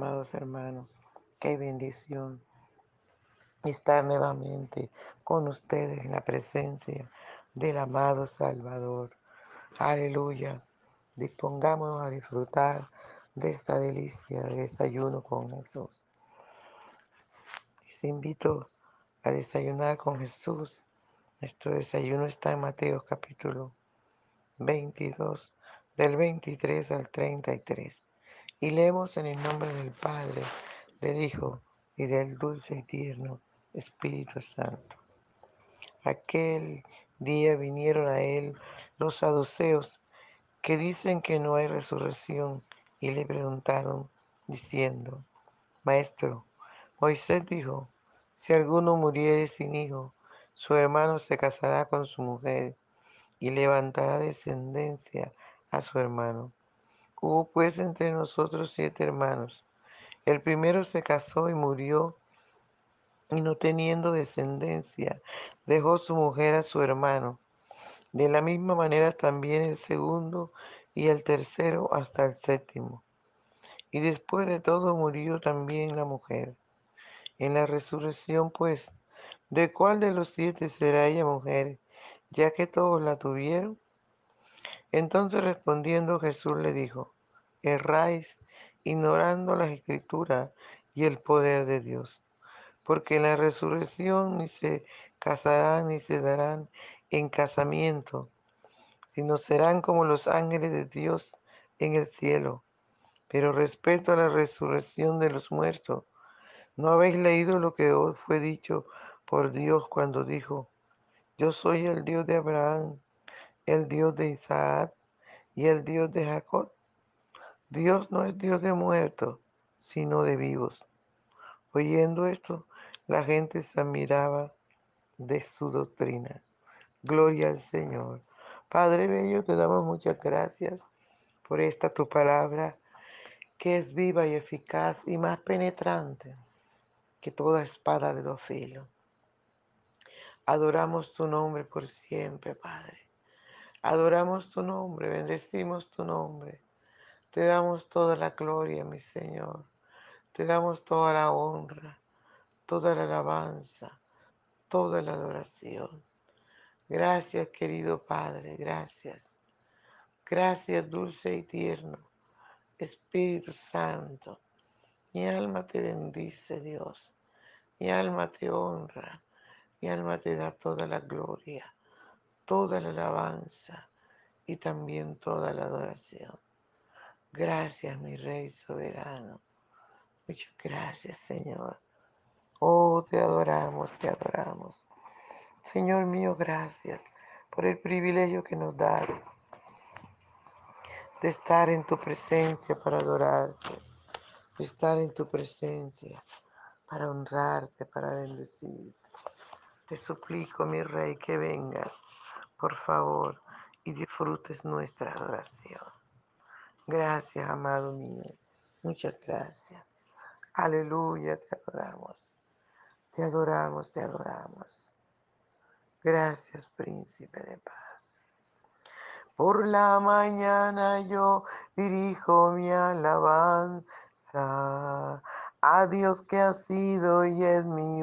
amados hermanos. Qué bendición estar nuevamente con ustedes en la presencia del amado Salvador. Aleluya. Dispongámonos a disfrutar de esta delicia de desayuno con Jesús. Les invito a desayunar con Jesús. Nuestro desayuno está en Mateo capítulo 22, del 23 al 33. Y leemos en el nombre del Padre, del Hijo y del dulce y tierno Espíritu Santo. Aquel día vinieron a él los saduceos que dicen que no hay resurrección y le preguntaron diciendo, Maestro, Moisés dijo, si alguno muriere sin hijo, su hermano se casará con su mujer y levantará descendencia a su hermano. Hubo pues entre nosotros siete hermanos. El primero se casó y murió y no teniendo descendencia, dejó su mujer a su hermano. De la misma manera también el segundo y el tercero hasta el séptimo. Y después de todo murió también la mujer. En la resurrección, pues, ¿de cuál de los siete será ella mujer, ya que todos la tuvieron? Entonces respondiendo Jesús le dijo, erráis ignorando las escrituras y el poder de Dios, porque en la resurrección ni se casarán ni se darán en casamiento, sino serán como los ángeles de Dios en el cielo. Pero respecto a la resurrección de los muertos, ¿no habéis leído lo que os fue dicho por Dios cuando dijo, yo soy el Dios de Abraham, el Dios de Isaac y el Dios de Jacob? Dios no es Dios de muertos, sino de vivos. Oyendo esto, la gente se admiraba de su doctrina. Gloria al Señor. Padre Bello, te damos muchas gracias por esta tu palabra que es viva y eficaz y más penetrante que toda espada de dos filos. Adoramos tu nombre por siempre, Padre. Adoramos tu nombre, bendecimos tu nombre. Te damos toda la gloria, mi Señor. Te damos toda la honra, toda la alabanza, toda la adoración. Gracias, querido Padre, gracias. Gracias, dulce y tierno. Espíritu Santo, mi alma te bendice, Dios. Mi alma te honra. Mi alma te da toda la gloria, toda la alabanza y también toda la adoración. Gracias, mi Rey soberano. Muchas gracias, Señor. Oh, te adoramos, te adoramos. Señor mío, gracias por el privilegio que nos das de estar en tu presencia para adorarte, de estar en tu presencia para honrarte, para bendecirte. Te suplico, mi Rey, que vengas, por favor, y disfrutes nuestra adoración. Gracias, amado mío. Muchas gracias. Aleluya, te adoramos. Te adoramos, te adoramos. Gracias, príncipe de paz. Por la mañana yo dirijo mi alabanza a Dios que ha sido y es mi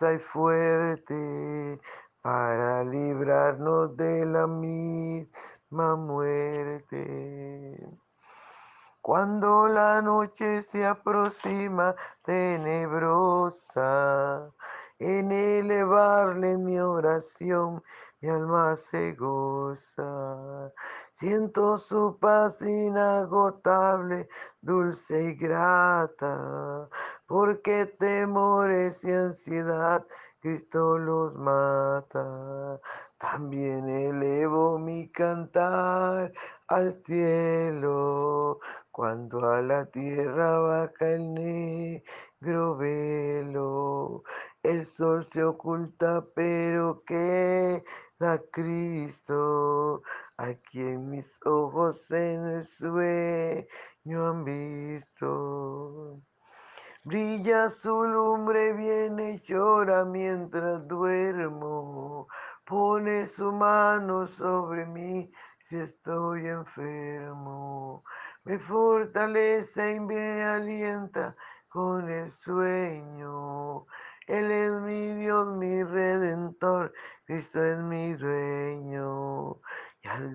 y fuerte para librarnos de la misma muerte. Cuando la noche se aproxima tenebrosa, en elevarle mi oración, mi alma se goza. Siento su paz inagotable, dulce y grata, porque temores y ansiedad Cristo los mata. También elevo mi cantar al cielo, cuando a la tierra baja el negro velo. El sol se oculta, pero queda Cristo, aquí en mis ojos en el sueño han visto. Brilla su lumbre, viene y llora mientras duermo. Pone su mano sobre mí si estoy enfermo. Me fortalece y me alienta con el sueño. Él es mi Dios, mi redentor, Cristo es mi dueño. Y al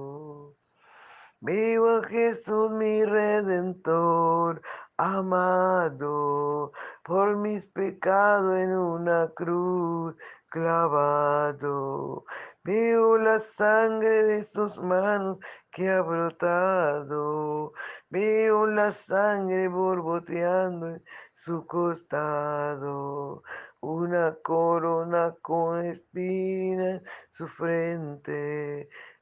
Vivo a Jesús mi redentor, amado, por mis pecados en una cruz clavado. Veo la sangre de sus manos que ha brotado. Veo la sangre borboteando en su costado. Una corona con espinas, su frente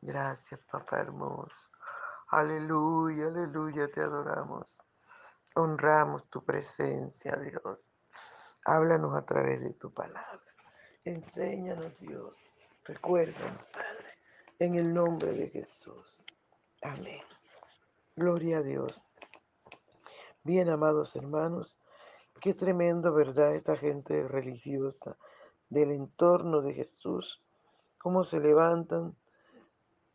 Gracias, papá hermoso. Aleluya, aleluya, te adoramos. Honramos tu presencia, Dios. Háblanos a través de tu palabra. Enséñanos, Dios. Recuérdanos, Padre, en el nombre de Jesús. Amén. Gloria a Dios. Bien, amados hermanos, qué tremendo, ¿verdad? Esta gente religiosa del entorno de Jesús, cómo se levantan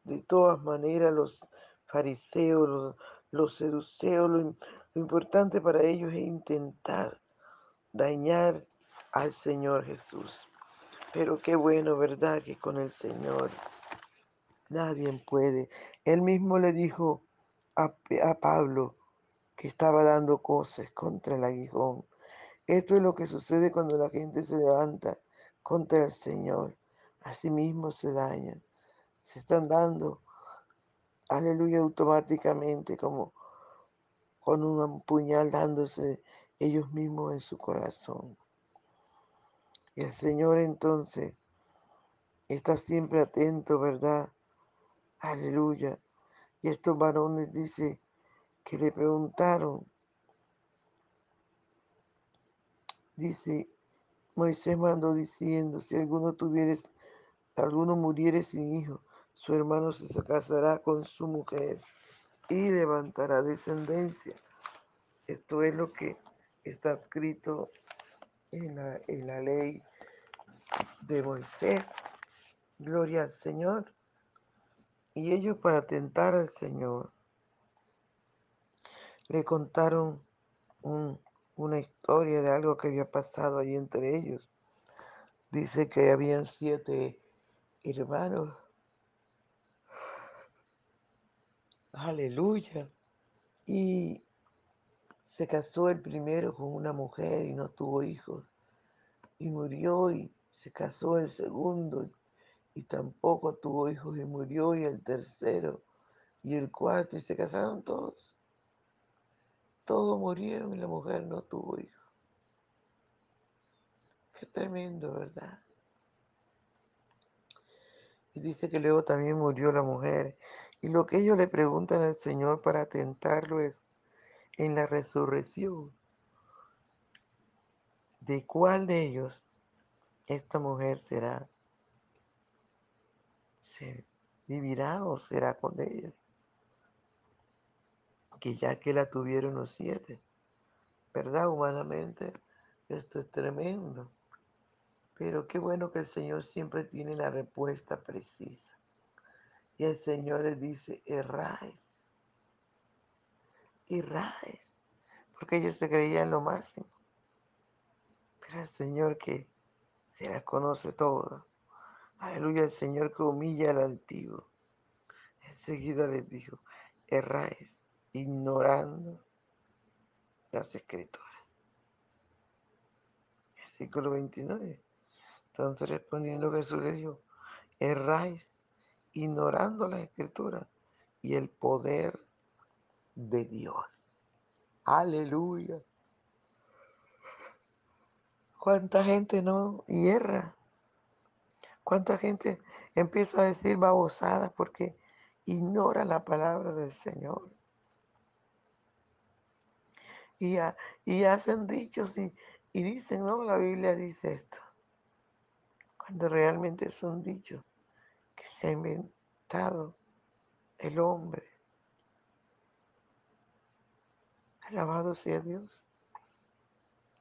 de todas maneras los fariseos, los, los seduceos, lo, lo importante para ellos es intentar dañar al Señor Jesús. Pero qué bueno, ¿verdad? Que con el Señor nadie puede. Él mismo le dijo a, a, Pablo que estaba dando cosas contra el aguijón. Esto es lo que sucede cuando la gente se levanta contra el Señor. Asimismo se dañan. Se están dando aleluya, automáticamente, como con un puñal dándose ellos mismos en su corazón. Y el Señor entonces está siempre atento, ¿verdad? Aleluya. Y estos varones dice que le preguntaron, dice, Moisés mandó diciendo, si alguno tuvieres, alguno muriere sin hijo, su hermano se casará con su mujer y levantará descendencia. Esto es lo que está escrito en la, en la ley de Moisés. Gloria al Señor. Y ellos para tentar al Señor le contaron un, una historia de algo que había pasado ahí entre ellos. Dice que habían siete hermanos Aleluya. Y se casó el primero con una mujer y no tuvo hijos. Y murió y se casó el segundo y tampoco tuvo hijos y murió y el tercero y el cuarto y se casaron todos. Todos murieron y la mujer no tuvo hijos. Qué tremendo, ¿verdad? Y dice que luego también murió la mujer y lo que ellos le preguntan al Señor para tentarlo es, en la resurrección, ¿de cuál de ellos esta mujer será? ¿Se vivirá o será con ellos? Que ya que la tuvieron los siete, ¿verdad? Humanamente, esto es tremendo. Pero qué bueno que el Señor siempre tiene la respuesta precisa. Y el Señor les dice, erráis, erráis, porque ellos se creían lo máximo. Pero el Señor que se las conoce todas, aleluya, el Señor que humilla al altivo, enseguida les dijo, erráis, ignorando las escrituras. Versículo 29. Entonces respondiendo Jesús le dijo, erráis ignorando las escrituras y el poder de Dios. Aleluya. ¿Cuánta gente no hierra? ¿Cuánta gente empieza a decir babosadas porque ignora la palabra del Señor? Y, y hacen dichos y, y dicen, no, la Biblia dice esto. Cuando realmente es un dicho que se ha inventado el hombre. Alabado sea Dios.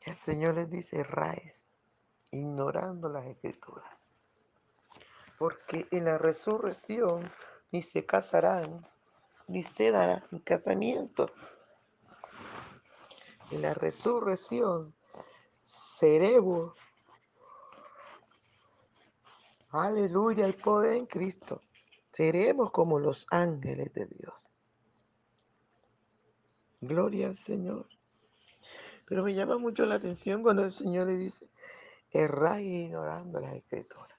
El Señor les dice, raíz, ignorando las escrituras. Porque en la resurrección ni se casarán, ni se darán casamiento. En la resurrección seremos, aleluya, hay poder en Cristo. Seremos como los ángeles de Dios. Gloria al Señor. Pero me llama mucho la atención cuando el Señor le dice, erráis ignorando las escrituras.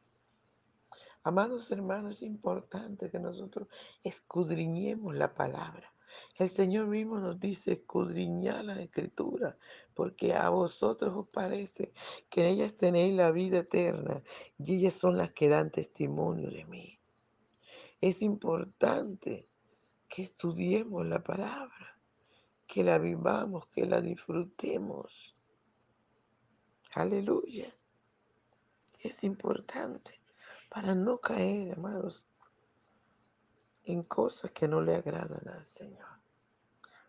Amados hermanos, es importante que nosotros escudriñemos la palabra. El Señor mismo nos dice, escudriñar la escritura, porque a vosotros os parece que en ellas tenéis la vida eterna y ellas son las que dan testimonio de mí. Es importante que estudiemos la palabra, que la vivamos, que la disfrutemos. Aleluya. Es importante para no caer, amados, en cosas que no le agradan al Señor,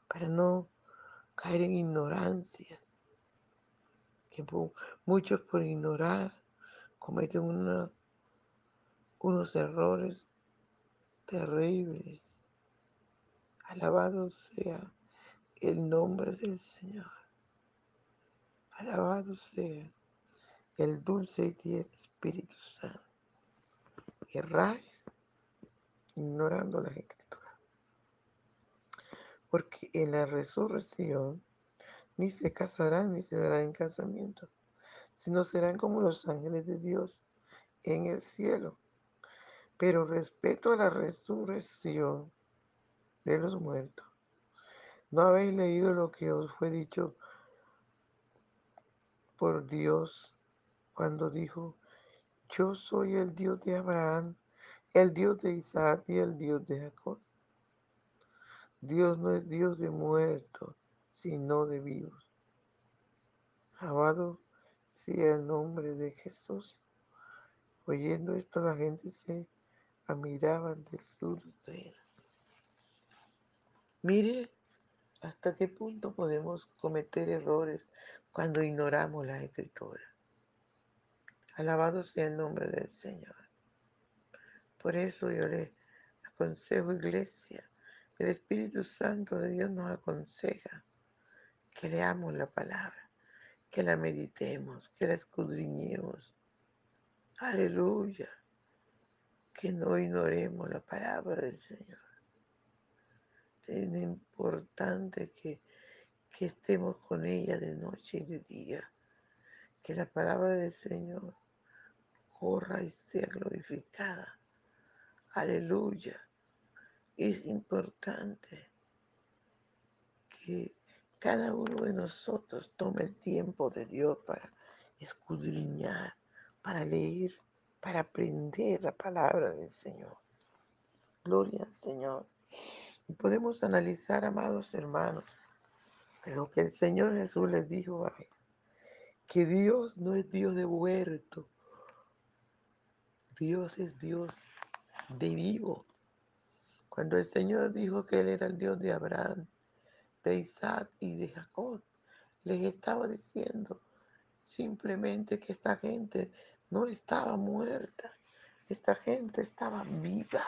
para no caer en ignorancia, que muchos por ignorar cometen unos errores terribles. Alabado sea el nombre del Señor. Alabado sea el dulce y tierno Espíritu Santo. Erráis ignorando las escrituras. Porque en la resurrección ni se casarán ni se darán en casamiento, sino serán como los ángeles de Dios en el cielo. Pero respecto a la resurrección de los muertos, ¿no habéis leído lo que os fue dicho por Dios cuando dijo, yo soy el Dios de Abraham, el Dios de Isaac y el Dios de Jacob. Dios no es Dios de muertos, sino de vivos. Alabado sea el nombre de Jesús. Oyendo esto, la gente se admiraba de su Mire hasta qué punto podemos cometer errores cuando ignoramos la escritura. Alabado sea el nombre del Señor. Por eso yo le aconsejo, iglesia, el Espíritu Santo de Dios nos aconseja que leamos la palabra, que la meditemos, que la escudriñemos. Aleluya. Que no ignoremos la palabra del Señor. Es importante que, que estemos con ella de noche y de día. Que la palabra del Señor corra y sea glorificada. Aleluya. Es importante que cada uno de nosotros tome el tiempo de Dios para escudriñar, para leer, para aprender la palabra del Señor. Gloria al Señor. Y podemos analizar, amados hermanos, lo que el Señor Jesús les dijo a él, que Dios no es Dios de huerto, Dios es Dios de vivo. Cuando el Señor dijo que Él era el Dios de Abraham, de Isaac y de Jacob, les estaba diciendo simplemente que esta gente no estaba muerta. Esta gente estaba viva.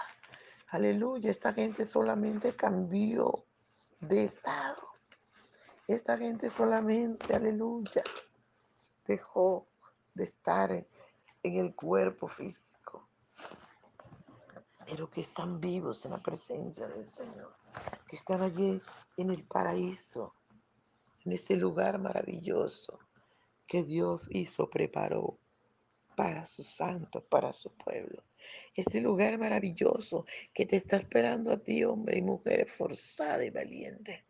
Aleluya, esta gente solamente cambió de estado. Esta gente solamente, aleluya, dejó de estar en, el cuerpo físico, pero que están vivos en la presencia del Señor, que están allí en el paraíso, en ese lugar maravilloso que Dios hizo, preparó para sus santos, para su pueblo. Ese lugar maravilloso que te está esperando a ti, hombre y mujer forzada y valiente.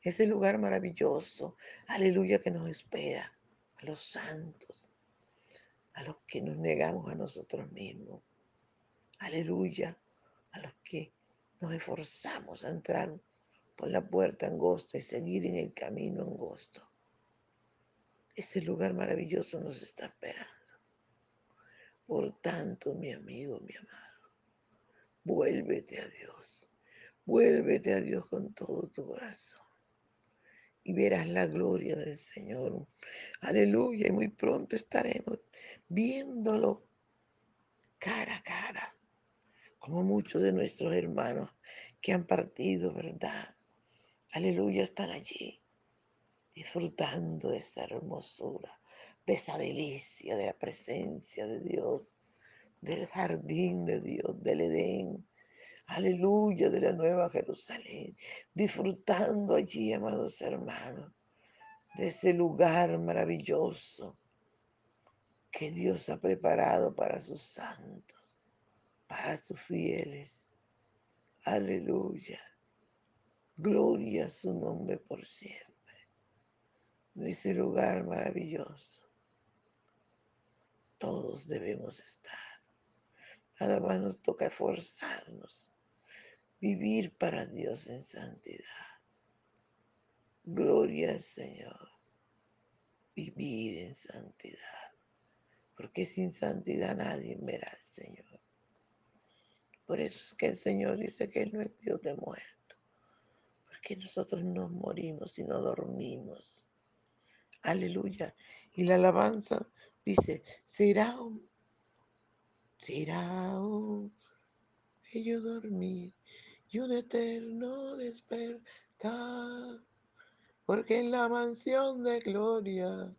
Ese lugar maravilloso, aleluya, que nos espera a los santos, a los que nos negamos a nosotros mismos. Aleluya, a los que nos esforzamos a entrar por la puerta angosta y seguir en el camino angosto. Ese lugar maravilloso nos está esperando. Por tanto, mi amigo, mi amado, vuélvete a Dios. Vuélvete a Dios con todo tu corazón. Y verás la gloria del Señor. Aleluya. Y muy pronto estaremos viéndolo cara a cara. Como muchos de nuestros hermanos que han partido, ¿verdad? Aleluya, están allí disfrutando de esa hermosura de esa delicia de la presencia de Dios, del jardín de Dios, del Edén. Aleluya, de la nueva Jerusalén, disfrutando allí, amados hermanos, de ese lugar maravilloso que Dios ha preparado para sus santos, para sus fieles. Aleluya. Gloria a su nombre por siempre. En ese lugar maravilloso todos debemos estar. Nada más nos toca esforzarnos, vivir para Dios en santidad. Gloria al Señor. Vivir en santidad. Porque sin santidad nadie verá al Señor. Por eso es que el Señor dice que Él no es Dios de muerto. Porque nosotros no morimos y no dormimos. Aleluya. Y la alabanza dice, será un, será un bello dormir y un eterno despertar, porque en la mansión de gloria,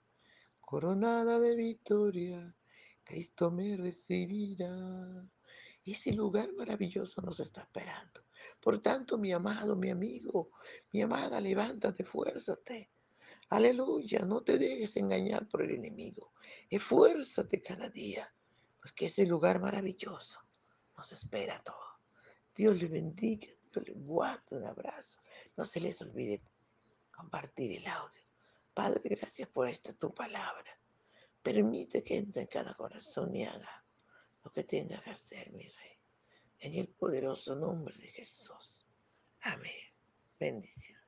coronada de victoria, Cristo me recibirá. Ese lugar maravilloso nos está esperando. Por tanto, mi amado, mi amigo, mi amada, levántate, fuérzate. Aleluya, no te dejes engañar por el enemigo. Esfuérzate cada día, porque ese lugar maravilloso nos espera todo. Dios le bendiga, Dios le guarde un abrazo. No se les olvide compartir el audio. Padre, gracias por esta tu palabra. Permite que entre en cada corazón y haga lo que tenga que hacer, mi rey. En el poderoso nombre de Jesús. Amén. Bendición.